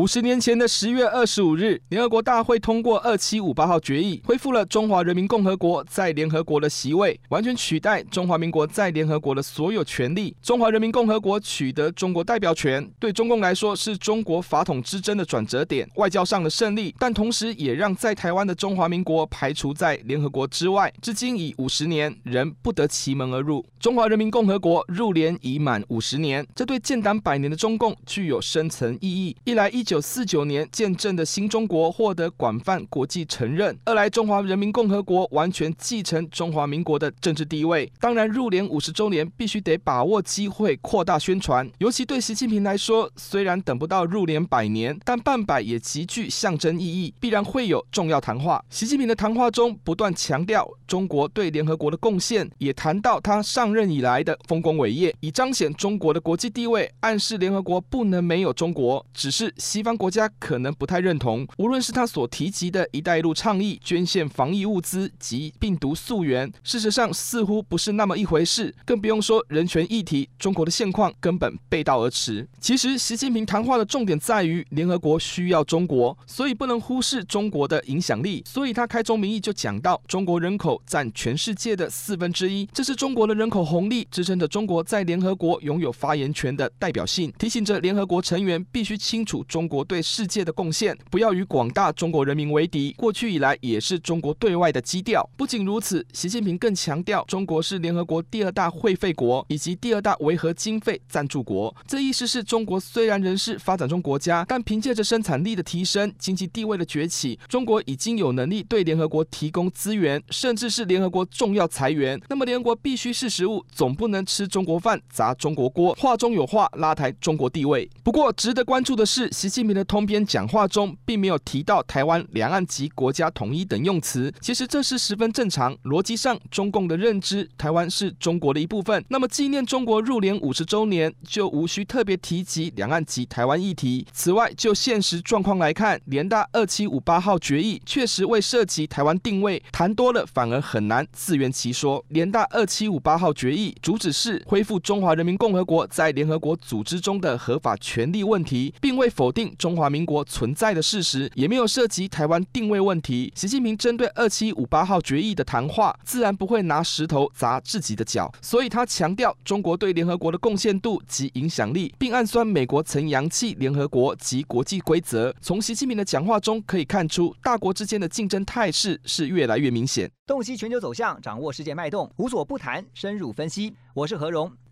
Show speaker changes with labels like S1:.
S1: 五十年前的十月二十五日，联合国大会通过二七五八号决议，恢复了中华人民共和国在联合国的席位，完全取代中华民国在联合国的所有权利。中华人民共和国取得中国代表权，对中共来说是中国法统之争的转折点，外交上的胜利，但同时也让在台湾的中华民国排除在联合国之外。至今已五十年，仍不得其门而入。中华人民共和国入联已满五十年，这对建党百年的中共具有深层意义。一来，一九四九年建政的新中国获得广泛国际承认；二来，中华人民共和国完全继承中华民国的政治地位。当然，入联五十周年必须得把握机会扩大宣传。尤其对习近平来说，虽然等不到入联百年，但办百也极具象征意义，必然会有重要谈话。习近平的谈话中不断强调中国对联合国的贡献，也谈到他上任以来的丰功伟业，以彰显中国的国际地位，暗示联合国不能没有中国。只是西方国。家可能不太认同，无论是他所提及的一带一路倡议、捐献防疫物资及病毒溯源，事实上似乎不是那么一回事。更不用说人权议题，中国的现况根本背道而驰。其实，习近平谈话的重点在于联合国需要中国，所以不能忽视中国的影响力。所以他开宗明义就讲到，中国人口占全世界的四分之一，这是中国的人口红利，支撑着中国在联合国拥有发言权的代表性，提醒着联合国成员必须清楚中中国对世界的贡献，不要与广大中国人民为敌。过去以来，也是中国对外的基调。不仅如此，习近平更强调，中国是联合国第二大会费国，以及第二大维和经费赞助国。这意思是中国虽然仍是发展中国家，但凭借着生产力的提升、经济地位的崛起，中国已经有能力对联合国提供资源，甚至是联合国重要财源。那么，联合国必须识时物，总不能吃中国饭、砸中国锅。话中有话，拉抬中国地位。不过，值得关注的是，习近平的通篇讲话中并没有提到台湾、两岸及国家统一等用词，其实这是十分正常。逻辑上，中共的认知，台湾是中国的一部分。那么，纪念中国入联五十周年，就无需特别提及两岸及台湾议题。此外，就现实状况来看，联大二七五八号决议确实未涉及台湾定位，谈多了反而很难自圆其说。联大二七五八号决议主旨是恢复中华人民共和国在联合国组织中的合法权利问题，并未否定中华民国存在的事实，也没有涉及台湾定位问题。习近平针对二七五八号决议的谈话，自然不会拿石头砸自己的脚，所以他强调中国对联合国的贡献度及影响力，并暗酸美国曾扬弃联合国及国际规则。从习近平的讲话中可以看出，大国之间的竞争态势是越来越明显。
S2: 洞悉全球走向，掌握世界脉动，无所不谈，深入分析。我是何荣。